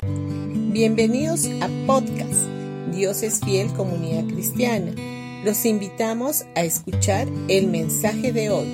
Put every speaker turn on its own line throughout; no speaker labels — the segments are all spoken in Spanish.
Bienvenidos a podcast Dios es fiel comunidad cristiana. Los invitamos a escuchar el mensaje de hoy.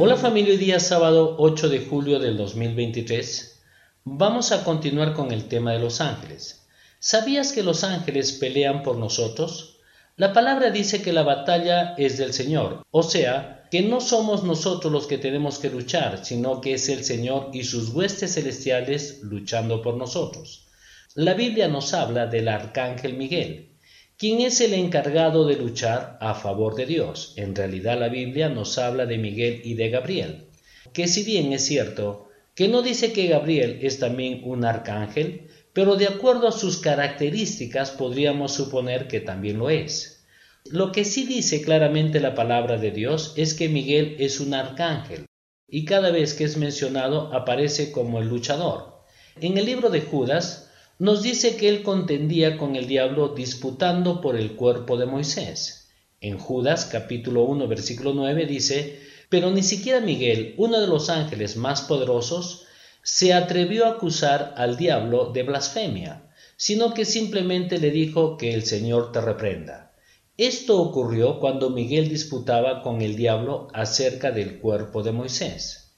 Hola familia, hoy día sábado 8 de julio del 2023 vamos a continuar con el tema de los ángeles. ¿Sabías que los ángeles pelean por nosotros? La palabra dice que la batalla es del Señor, o sea, que no somos nosotros los que tenemos que luchar, sino que es el Señor y sus huestes celestiales luchando por nosotros. La Biblia nos habla del arcángel Miguel, quien es el encargado de luchar a favor de Dios. En realidad la Biblia nos habla de Miguel y de Gabriel, que si bien es cierto que no dice que Gabriel es también un arcángel, pero de acuerdo a sus características podríamos suponer que también lo es. Lo que sí dice claramente la palabra de Dios es que Miguel es un arcángel, y cada vez que es mencionado aparece como el luchador. En el libro de Judas nos dice que él contendía con el diablo disputando por el cuerpo de Moisés. En Judas capítulo 1 versículo 9 dice, pero ni siquiera Miguel, uno de los ángeles más poderosos, se atrevió a acusar al diablo de blasfemia, sino que simplemente le dijo que el Señor te reprenda. Esto ocurrió cuando Miguel disputaba con el diablo acerca del cuerpo de Moisés.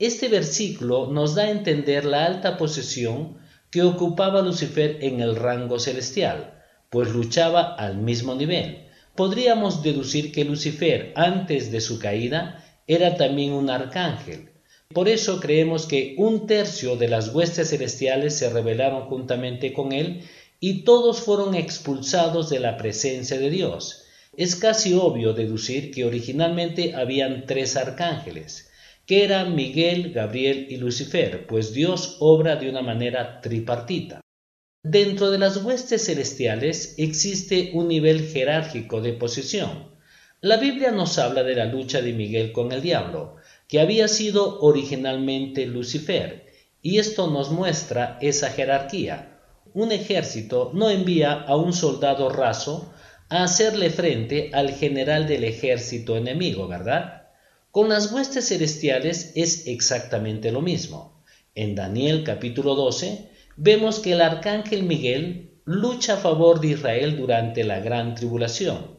Este versículo nos da a entender la alta posición que ocupaba Lucifer en el rango celestial, pues luchaba al mismo nivel. Podríamos deducir que Lucifer, antes de su caída, era también un arcángel. Por eso creemos que un tercio de las huestes celestiales se rebelaron juntamente con él y todos fueron expulsados de la presencia de Dios. Es casi obvio deducir que originalmente habían tres arcángeles, que eran Miguel, Gabriel y Lucifer, pues Dios obra de una manera tripartita. Dentro de las huestes celestiales existe un nivel jerárquico de posición. La Biblia nos habla de la lucha de Miguel con el diablo, que había sido originalmente Lucifer, y esto nos muestra esa jerarquía. Un ejército no envía a un soldado raso a hacerle frente al general del ejército enemigo, ¿verdad? Con las huestes celestiales es exactamente lo mismo. En Daniel capítulo 12 vemos que el arcángel Miguel lucha a favor de Israel durante la gran tribulación.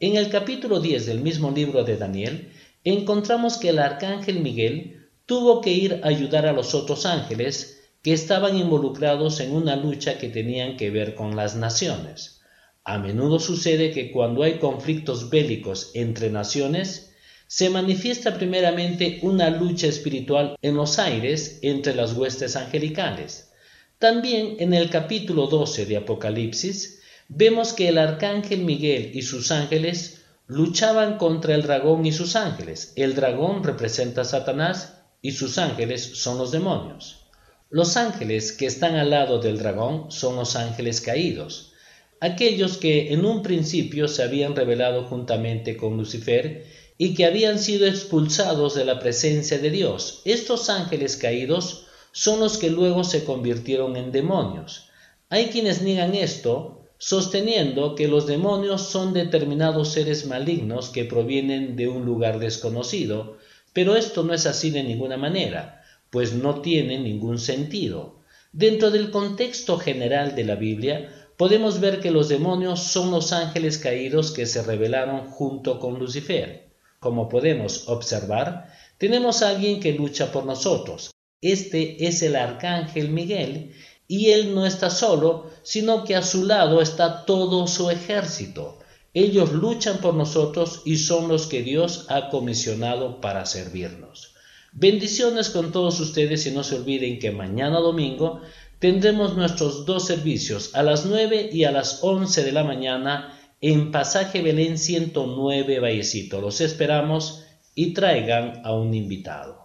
En el capítulo 10 del mismo libro de Daniel encontramos que el arcángel Miguel tuvo que ir a ayudar a los otros ángeles que estaban involucrados en una lucha que tenían que ver con las naciones. A menudo sucede que cuando hay conflictos bélicos entre naciones, se manifiesta primeramente una lucha espiritual en los aires entre las huestes angelicales. También en el capítulo 12 de Apocalipsis vemos que el arcángel Miguel y sus ángeles luchaban contra el dragón y sus ángeles. El dragón representa a Satanás y sus ángeles son los demonios. Los ángeles que están al lado del dragón son los ángeles caídos, aquellos que en un principio se habían rebelado juntamente con Lucifer y que habían sido expulsados de la presencia de Dios. Estos ángeles caídos son los que luego se convirtieron en demonios. Hay quienes niegan esto, sosteniendo que los demonios son determinados seres malignos que provienen de un lugar desconocido, pero esto no es así de ninguna manera, pues no tiene ningún sentido. Dentro del contexto general de la Biblia, podemos ver que los demonios son los ángeles caídos que se rebelaron junto con Lucifer. Como podemos observar, tenemos a alguien que lucha por nosotros. Este es el arcángel Miguel, y él no está solo, sino que a su lado está todo su ejército. Ellos luchan por nosotros y son los que Dios ha comisionado para servirnos. Bendiciones con todos ustedes y no se olviden que mañana domingo tendremos nuestros dos servicios a las 9 y a las 11 de la mañana en Pasaje Belén 109 Vallecito. Los esperamos y traigan a un invitado.